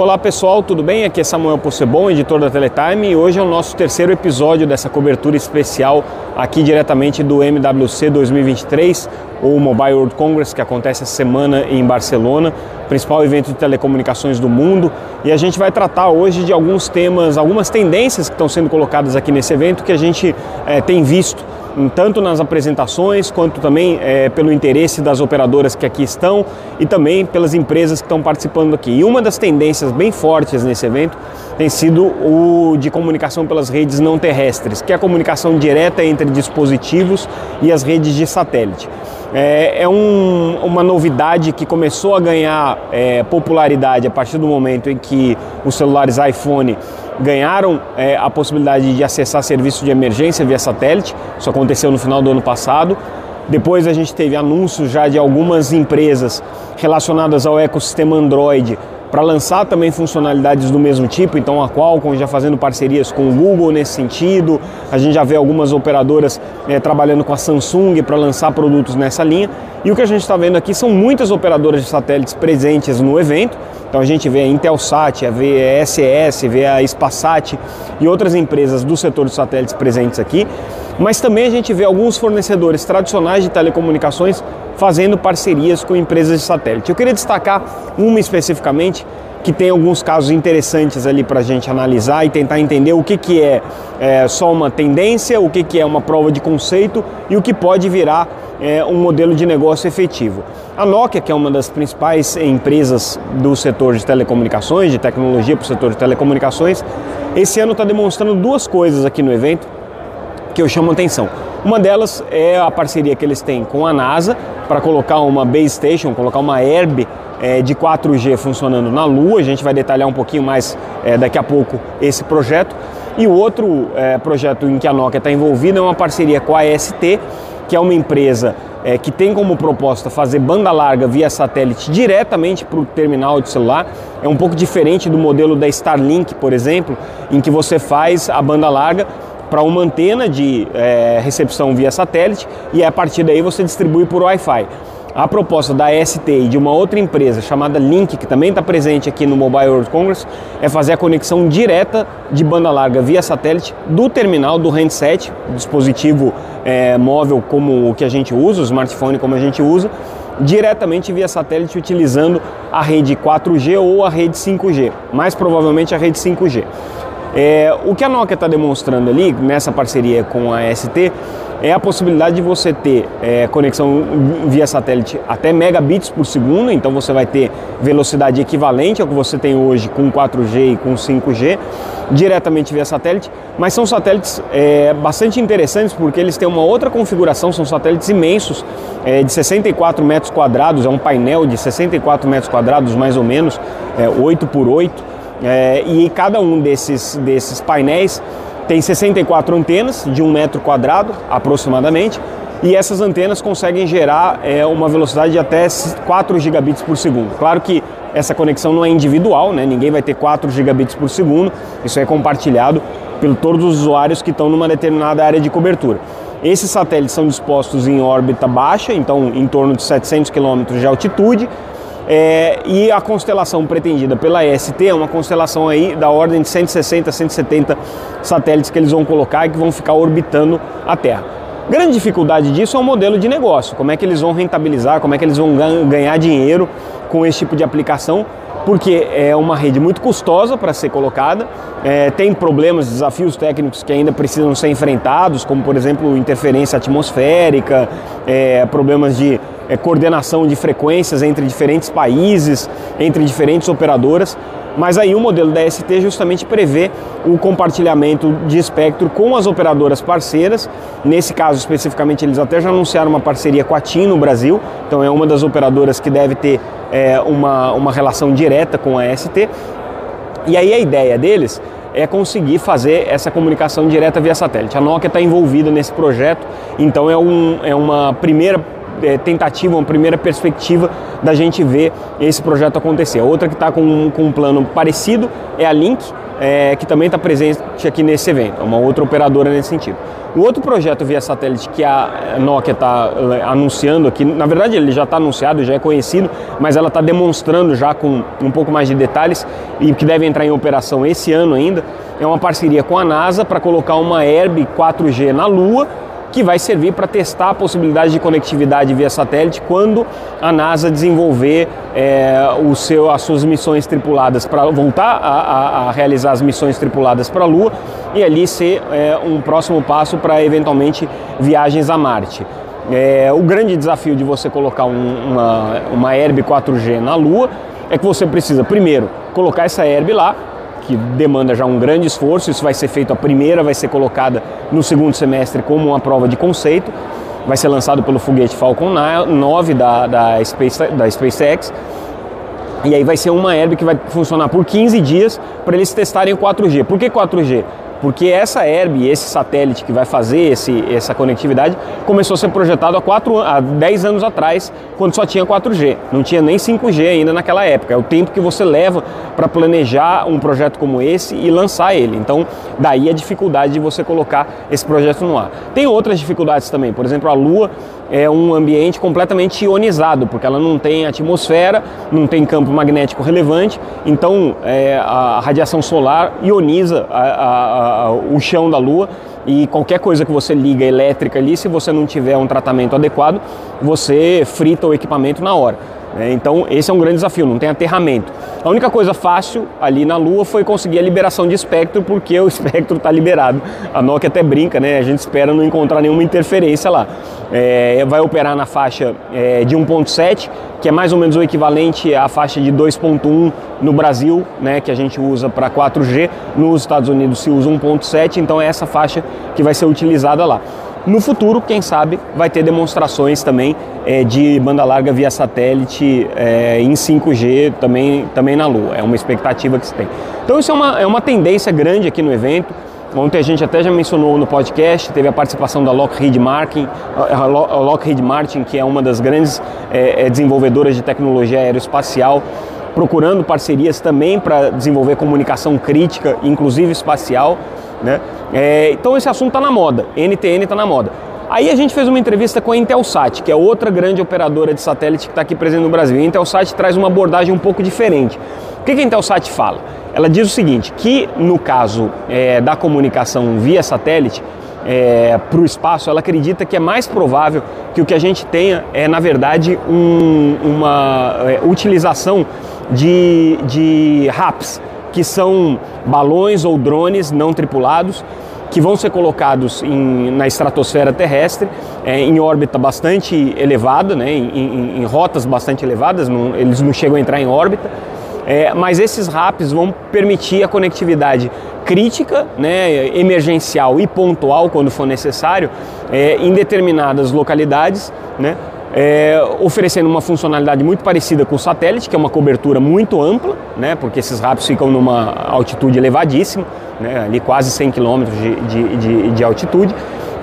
Olá pessoal, tudo bem? Aqui é Samuel Possebon, editor da Teletime, e hoje é o nosso terceiro episódio dessa cobertura especial aqui diretamente do MWC 2023, ou Mobile World Congress, que acontece essa semana em Barcelona, principal evento de telecomunicações do mundo. E a gente vai tratar hoje de alguns temas, algumas tendências que estão sendo colocadas aqui nesse evento que a gente é, tem visto tanto nas apresentações quanto também é, pelo interesse das operadoras que aqui estão e também pelas empresas que estão participando aqui. E uma das tendências bem fortes nesse evento tem sido o de comunicação pelas redes não terrestres, que é a comunicação direta entre dispositivos e as redes de satélite. É, é um, uma novidade que começou a ganhar é, popularidade a partir do momento em que os celulares iPhone ganharam é, a possibilidade de acessar serviços de emergência via satélite. Isso aconteceu no final do ano passado. Depois a gente teve anúncios já de algumas empresas relacionadas ao ecossistema Android para lançar também funcionalidades do mesmo tipo, então a Qualcomm já fazendo parcerias com o Google nesse sentido, a gente já vê algumas operadoras é, trabalhando com a Samsung para lançar produtos nessa linha, e o que a gente está vendo aqui são muitas operadoras de satélites presentes no evento, então a gente vê a Intelsat, a VSS, vê a Spasat e outras empresas do setor de satélites presentes aqui, mas também a gente vê alguns fornecedores tradicionais de telecomunicações fazendo parcerias com empresas de satélite. Eu queria destacar uma especificamente que tem alguns casos interessantes ali para a gente analisar e tentar entender o que, que é, é só uma tendência, o que, que é uma prova de conceito e o que pode virar é, um modelo de negócio efetivo. A Nokia, que é uma das principais empresas do setor de telecomunicações, de tecnologia para o setor de telecomunicações, esse ano está demonstrando duas coisas aqui no evento que eu chamo atenção. Uma delas é a parceria que eles têm com a NASA para colocar uma base station, colocar uma herb é, de 4G funcionando na Lua. A gente vai detalhar um pouquinho mais é, daqui a pouco esse projeto. E o outro é, projeto em que a Nokia está envolvida é uma parceria com a AST, que é uma empresa é, que tem como proposta fazer banda larga via satélite diretamente para o terminal de celular. É um pouco diferente do modelo da Starlink, por exemplo, em que você faz a banda larga para uma antena de é, recepção via satélite e a partir daí você distribui por Wi-Fi. A proposta da ST e de uma outra empresa chamada Link, que também está presente aqui no Mobile World Congress, é fazer a conexão direta de banda larga via satélite do terminal do handset, dispositivo é, móvel como o que a gente usa, o smartphone como a gente usa, diretamente via satélite utilizando a rede 4G ou a rede 5G, mais provavelmente a rede 5G. É, o que a Nokia está demonstrando ali, nessa parceria com a ST, é a possibilidade de você ter é, conexão via satélite até megabits por segundo, então você vai ter velocidade equivalente ao que você tem hoje com 4G e com 5G, diretamente via satélite, mas são satélites é, bastante interessantes porque eles têm uma outra configuração, são satélites imensos, é, de 64 metros quadrados, é um painel de 64 metros quadrados mais ou menos, é, 8 por 8, é, e cada um desses, desses painéis tem 64 antenas de um metro quadrado aproximadamente, e essas antenas conseguem gerar é, uma velocidade de até 4 gigabits por segundo. Claro que essa conexão não é individual, né? ninguém vai ter 4 gigabits por segundo, isso é compartilhado por todos os usuários que estão numa determinada área de cobertura. Esses satélites são dispostos em órbita baixa, então em torno de 700 km de altitude, é, e a constelação pretendida pela EST é uma constelação aí da ordem de 160, 170 satélites que eles vão colocar e que vão ficar orbitando a Terra. Grande dificuldade disso é o modelo de negócio, como é que eles vão rentabilizar, como é que eles vão ganhar dinheiro com esse tipo de aplicação, porque é uma rede muito custosa para ser colocada, é, tem problemas, desafios técnicos que ainda precisam ser enfrentados, como por exemplo interferência atmosférica, é, problemas de é, coordenação de frequências entre diferentes países, entre diferentes operadoras. Mas aí o modelo da ST justamente prevê o compartilhamento de espectro com as operadoras parceiras. Nesse caso especificamente, eles até já anunciaram uma parceria com a TIM no Brasil, então é uma das operadoras que deve ter é, uma, uma relação direta com a ST. E aí a ideia deles é conseguir fazer essa comunicação direta via satélite. A Nokia está envolvida nesse projeto, então é, um, é uma primeira é, tentativa, uma primeira perspectiva da gente ver esse projeto acontecer. Outra que está com, com um plano parecido é a Link, é, que também está presente aqui nesse evento, é uma outra operadora nesse sentido. O outro projeto via satélite que a Nokia está é, anunciando aqui, na verdade ele já está anunciado, já é conhecido, mas ela está demonstrando já com um pouco mais de detalhes e que deve entrar em operação esse ano ainda, é uma parceria com a NASA para colocar uma Herb 4G na Lua que vai servir para testar a possibilidade de conectividade via satélite quando a NASA desenvolver é, o seu, as suas missões tripuladas para voltar a, a, a, realizar as missões tripuladas para a Lua e ali ser é, um próximo passo para eventualmente viagens a Marte. É, o grande desafio de você colocar um, uma, uma Herb 4G na Lua é que você precisa, primeiro, colocar essa Herb lá, que demanda já um grande esforço. Isso vai ser feito, a primeira vai ser colocada no segundo semestre como uma prova de conceito. Vai ser lançado pelo foguete Falcon 9 da, da, Space, da SpaceX. E aí vai ser uma herb que vai funcionar por 15 dias para eles testarem o 4G. Por que 4G? Porque essa Herb, esse satélite que vai fazer esse, essa conectividade, começou a ser projetado há, 4, há 10 anos atrás, quando só tinha 4G. Não tinha nem 5G ainda naquela época. É o tempo que você leva para planejar um projeto como esse e lançar ele. Então, daí a dificuldade de você colocar esse projeto no ar. Tem outras dificuldades também, por exemplo, a Lua é um ambiente completamente ionizado, porque ela não tem atmosfera, não tem campo magnético relevante, então é, a radiação solar ioniza a, a, a, o chão da Lua e qualquer coisa que você liga elétrica ali, se você não tiver um tratamento adequado, você frita o equipamento na hora. Né? Então, esse é um grande desafio, não tem aterramento. A única coisa fácil ali na Lua foi conseguir a liberação de espectro, porque o espectro está liberado. A Nokia até brinca, né? A gente espera não encontrar nenhuma interferência lá. É, vai operar na faixa é, de 1.7, que é mais ou menos o equivalente à faixa de 2.1 no Brasil, né, que a gente usa para 4G. Nos Estados Unidos se usa 1.7, então é essa faixa que vai ser utilizada lá. No futuro, quem sabe, vai ter demonstrações também é, de banda larga via satélite é, em 5G também, também na Lua. É uma expectativa que se tem. Então isso é uma, é uma tendência grande aqui no evento. Ontem a gente até já mencionou no podcast, teve a participação da Lockheed Martin, Lockheed Martin que é uma das grandes é, é, desenvolvedoras de tecnologia aeroespacial, procurando parcerias também para desenvolver comunicação crítica, inclusive espacial. Né? É, então esse assunto está na moda, NTN está na moda. Aí a gente fez uma entrevista com a Intelsat, que é outra grande operadora de satélite que está aqui presente no Brasil. A Intelsat traz uma abordagem um pouco diferente. O que a Intelsat fala? Ela diz o seguinte, que no caso é, da comunicação via satélite, é, para o espaço, ela acredita que é mais provável que o que a gente tenha é, na verdade, um, uma é, utilização de, de RAPs, que são balões ou drones não tripulados que vão ser colocados em, na estratosfera terrestre, é, em órbita bastante elevada, né, em, em, em rotas bastante elevadas, não, eles não chegam a entrar em órbita, é, mas esses RAPs vão permitir a conectividade crítica, né, emergencial e pontual, quando for necessário, é, em determinadas localidades, né, é, oferecendo uma funcionalidade muito parecida com o satélite, que é uma cobertura muito ampla, né, porque esses RAPs ficam numa altitude elevadíssima, né, ali quase 100 km de, de, de, de altitude,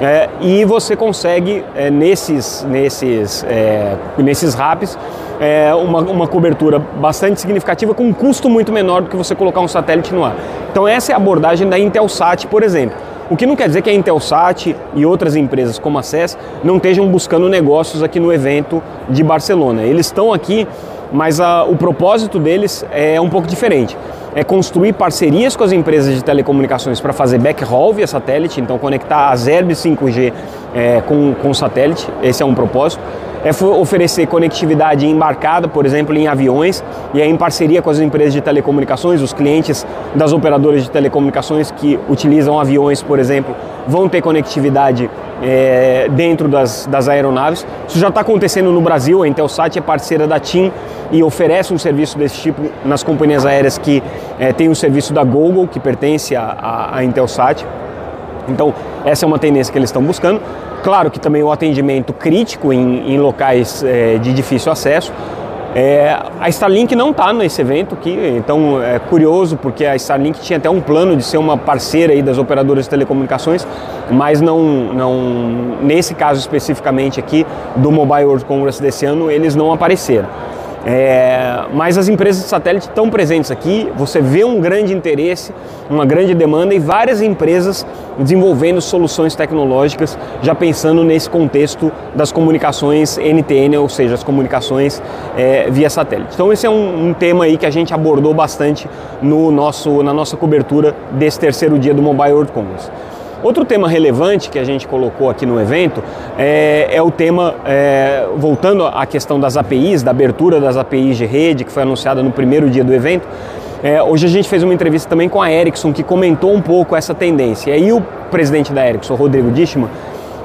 é, e você consegue é, nesses, nesses, é, nesses RAPs é, uma, uma cobertura bastante significativa com um custo muito menor do que você colocar um satélite no ar. Então essa é a abordagem da Intelsat, por exemplo. O que não quer dizer que a Intelsat e outras empresas como a CES não estejam buscando negócios aqui no evento de Barcelona. Eles estão aqui, mas a, o propósito deles é um pouco diferente. É construir parcerias com as empresas de telecomunicações para fazer backhaul via satélite, então conectar as herbes 5G é, com, com satélite, esse é um propósito é oferecer conectividade embarcada, por exemplo, em aviões, e aí em parceria com as empresas de telecomunicações, os clientes das operadoras de telecomunicações que utilizam aviões, por exemplo, vão ter conectividade é, dentro das, das aeronaves. Isso já está acontecendo no Brasil, a Intelsat é parceira da TIM e oferece um serviço desse tipo nas companhias aéreas que é, tem o serviço da Google, que pertence à Intelsat. Então, essa é uma tendência que eles estão buscando. Claro que também o atendimento crítico em, em locais é, de difícil acesso. É, a Starlink não está nesse evento aqui, então é curioso porque a Starlink tinha até um plano de ser uma parceira aí das operadoras de telecomunicações, mas não, não nesse caso especificamente aqui do Mobile World Congress desse ano eles não apareceram. É, mas as empresas de satélite estão presentes aqui, você vê um grande interesse, uma grande demanda e várias empresas desenvolvendo soluções tecnológicas, já pensando nesse contexto das comunicações NTN, ou seja, as comunicações é, via satélite. Então esse é um, um, tema aí que a gente abordou bastante no nosso, na nossa cobertura desse terceiro dia do Mobile World Congress. Outro tema relevante que a gente colocou aqui no evento é, é o tema, é, voltando à questão das APIs, da abertura das APIs de rede, que foi anunciada no primeiro dia do evento. É, hoje a gente fez uma entrevista também com a Ericsson, que comentou um pouco essa tendência. E aí o presidente da Ericsson, Rodrigo Dichmann,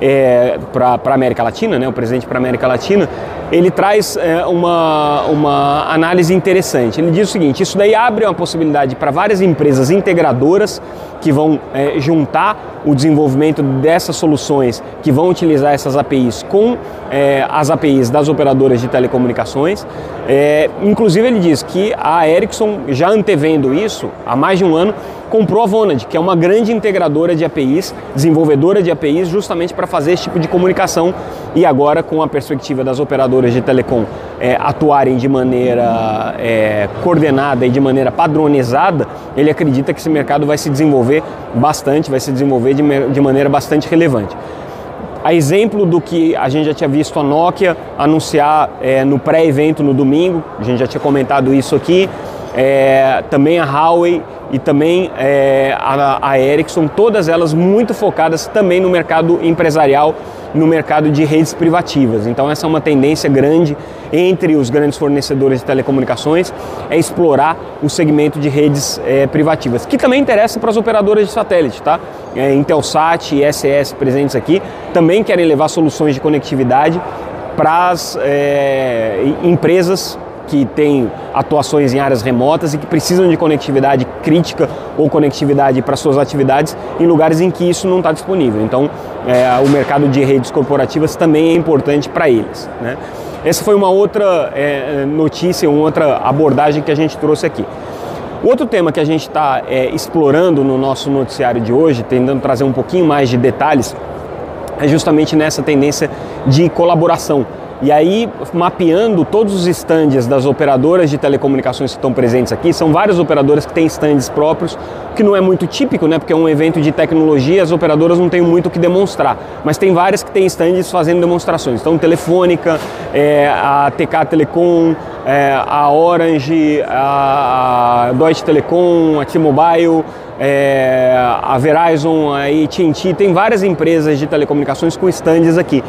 é, para a América Latina, né, o presidente para a América Latina, ele traz é, uma, uma análise interessante. Ele diz o seguinte: isso daí abre uma possibilidade para várias empresas integradoras que vão é, juntar o desenvolvimento dessas soluções, que vão utilizar essas APIs com é, as APIs das operadoras de telecomunicações. É, inclusive, ele diz que a Ericsson, já antevendo isso, há mais de um ano, comprou a Vonad, que é uma grande integradora de APIs, desenvolvedora de APIs, justamente para fazer esse tipo de comunicação. E agora, com a perspectiva das operadoras de telecom é, atuarem de maneira é, coordenada e de maneira padronizada, ele acredita que esse mercado vai se desenvolver bastante, vai se desenvolver de, de maneira bastante relevante. A exemplo do que a gente já tinha visto a Nokia anunciar é, no pré-evento no domingo, a gente já tinha comentado isso aqui, é, também a Huawei e também é, a, a Ericsson, todas elas muito focadas também no mercado empresarial no mercado de redes privativas. Então essa é uma tendência grande entre os grandes fornecedores de telecomunicações, é explorar o segmento de redes é, privativas, que também interessa para as operadoras de satélite, tá? É, Intelsat e SES presentes aqui também querem levar soluções de conectividade para as é, empresas que têm atuações em áreas remotas e que precisam de conectividade crítica ou conectividade para suas atividades em lugares em que isso não está disponível. Então, é, o mercado de redes corporativas também é importante para eles. Né? Essa foi uma outra é, notícia, uma outra abordagem que a gente trouxe aqui. Outro tema que a gente está é, explorando no nosso noticiário de hoje, tentando trazer um pouquinho mais de detalhes, é justamente nessa tendência de colaboração e aí, mapeando todos os estandes das operadoras de telecomunicações que estão presentes aqui, são várias operadoras que têm estandes próprios, que não é muito típico, né? Porque é um evento de tecnologia, as operadoras não têm muito o que demonstrar. Mas tem várias que têm estandes fazendo demonstrações. Então, Telefônica, é, a TK Telecom, é, a Orange, a Deutsche Telekom, a T-Mobile, é, a Verizon, a AT&T, tem várias empresas de telecomunicações com estandes aqui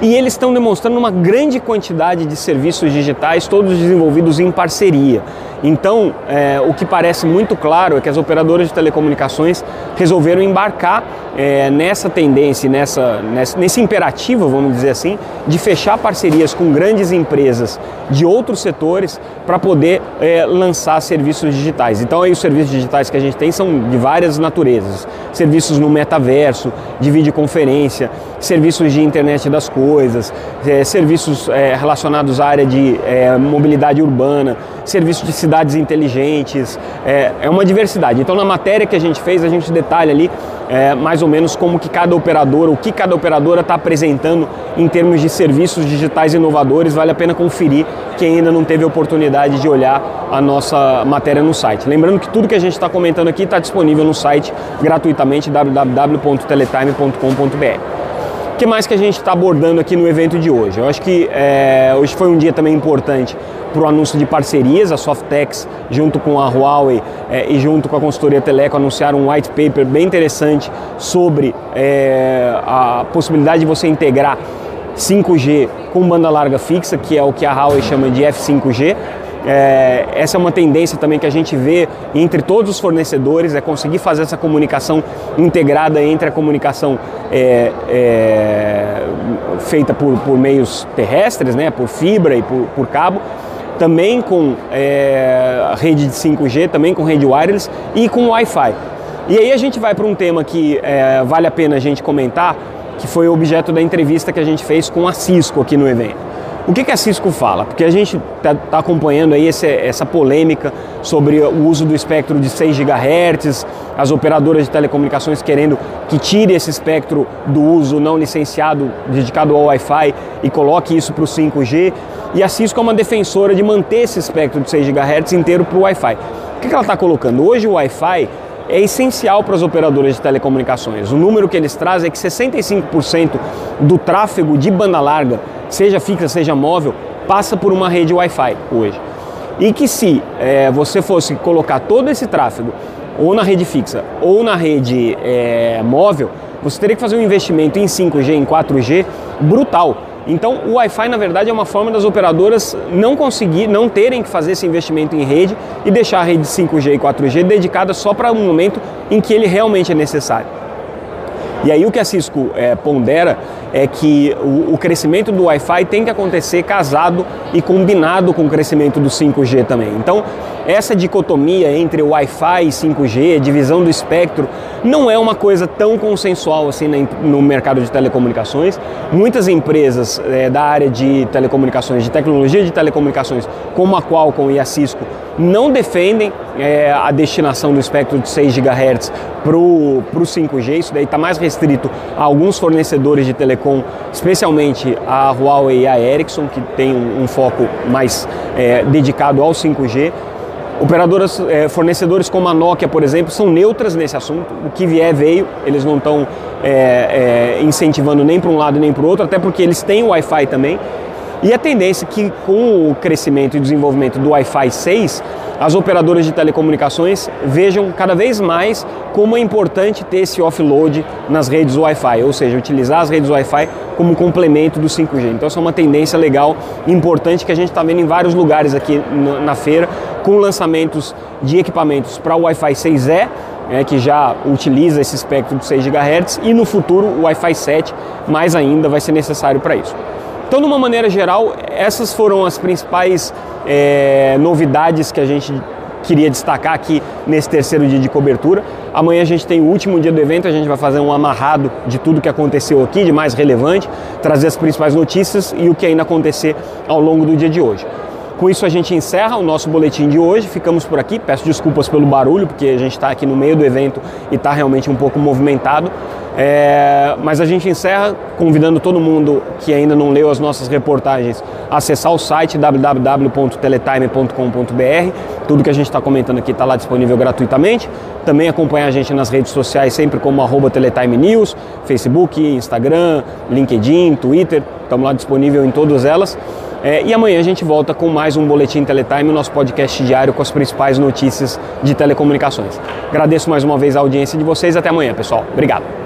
e eles estão demonstrando uma grande quantidade de serviços digitais, todos desenvolvidos em parceria. Então, é, o que parece muito claro é que as operadoras de telecomunicações resolveram embarcar é, nessa tendência, nessa, nessa, nesse imperativo, vamos dizer assim, de fechar parcerias com grandes empresas de outros setores para poder é, lançar serviços digitais. Então, aí os serviços digitais que a gente tem são de várias naturezas: serviços no metaverso, de videoconferência, serviços de internet das coisas, é, serviços é, relacionados à área de é, mobilidade urbana, serviços de cidades inteligentes, é, é, uma diversidade. Então na matéria que a gente fez, a gente detalha ali é, mais ou menos como que cada operadora, o que cada operadora está apresentando em termos de serviços digitais inovadores, vale a pena conferir quem ainda não teve oportunidade de olhar a nossa matéria no site. Lembrando que tudo que a gente está comentando aqui está disponível no site gratuitamente www.teletime.com.br que mais que a gente está abordando aqui no evento de hoje? Eu acho que é, hoje foi um dia também importante para o anúncio de parcerias. A Softex, junto com a Huawei é, e junto com a consultoria Teleco, anunciaram um white paper bem interessante sobre é, a possibilidade de você integrar 5G com banda larga fixa, que é o que a Huawei chama de F5G. É, essa é uma tendência também que a gente vê entre todos os fornecedores, é conseguir fazer essa comunicação integrada entre a comunicação é, é, feita por, por, meios terrestres, né, por fibra e por, por cabo, também com é, rede de 5G, também com rede wireless e com Wi-Fi. E aí a gente vai para um tema que é, vale a pena a gente comentar, que foi objeto da entrevista que a gente fez com a Cisco aqui no evento. O que, que a Cisco fala? Porque a gente está tá acompanhando aí esse, essa polêmica sobre o uso do espectro de 6 GHz, as operadoras de telecomunicações querendo que tire esse espectro do uso não licenciado dedicado ao Wi-Fi e coloque isso para o 5G. E a Cisco é uma defensora de manter esse espectro de 6 GHz inteiro para o Wi-Fi. O que ela está colocando? Hoje o Wi-Fi é essencial para as operadoras de telecomunicações. O número que eles trazem é que 65% do tráfego de banda larga, seja fixa, seja móvel, passa por uma rede Wi-Fi hoje. E que se é, você fosse colocar todo esse tráfego ou na rede fixa ou na rede é, móvel, você teria que fazer um investimento em 5G, em 4G brutal. Então, o Wi-Fi, na verdade, é uma forma das operadoras não conseguir, não terem que fazer esse investimento em rede e deixar a rede 5G e 4G dedicada só para um momento em que ele realmente é necessário. E aí o que a Cisco é, pondera é que o, o crescimento do Wi-Fi tem que acontecer casado e combinado com o crescimento do 5G também. Então, essa dicotomia entre Wi-Fi e 5G, divisão do espectro, não é uma coisa tão consensual assim no mercado de telecomunicações. Muitas empresas é, da área de telecomunicações, de tecnologia de telecomunicações, como a Qualcomm e a Cisco, não defendem é, a destinação do espectro de 6 GHz para o 5G. Isso daí está mais restrito a alguns fornecedores de telecom, especialmente a Huawei e a Ericsson, que tem um, um foco mais é, dedicado ao 5G. Operadoras, é, fornecedores como a Nokia, por exemplo, são neutras nesse assunto. O que vier veio, eles não estão é, é, incentivando nem para um lado nem para o outro, até porque eles têm Wi-Fi também. E a tendência é que com o crescimento e desenvolvimento do Wi-Fi 6, as operadoras de telecomunicações vejam cada vez mais como é importante ter esse offload nas redes Wi-Fi, ou seja, utilizar as redes Wi-Fi como complemento do 5G. Então, essa é uma tendência legal, importante que a gente está vendo em vários lugares aqui na feira, com lançamentos de equipamentos para o Wi-Fi 6E, é, que já utiliza esse espectro de 6 GHz, e no futuro o Wi-Fi 7, mais ainda, vai ser necessário para isso. Então, de uma maneira geral, essas foram as principais é, novidades que a gente queria destacar aqui nesse terceiro dia de cobertura. Amanhã a gente tem o último dia do evento, a gente vai fazer um amarrado de tudo que aconteceu aqui, de mais relevante, trazer as principais notícias e o que ainda acontecer ao longo do dia de hoje. Com isso a gente encerra o nosso boletim de hoje. Ficamos por aqui. Peço desculpas pelo barulho, porque a gente está aqui no meio do evento e está realmente um pouco movimentado. É, mas a gente encerra convidando todo mundo que ainda não leu as nossas reportagens a acessar o site www.teletime.com.br. Tudo que a gente está comentando aqui está lá disponível gratuitamente. Também acompanhar a gente nas redes sociais, sempre como Teletime News, Facebook, Instagram, LinkedIn, Twitter. Estamos lá disponível em todas elas. É, e amanhã a gente volta com mais um Boletim Teletime, o nosso podcast diário com as principais notícias de telecomunicações. Agradeço mais uma vez a audiência de vocês. Até amanhã, pessoal. Obrigado.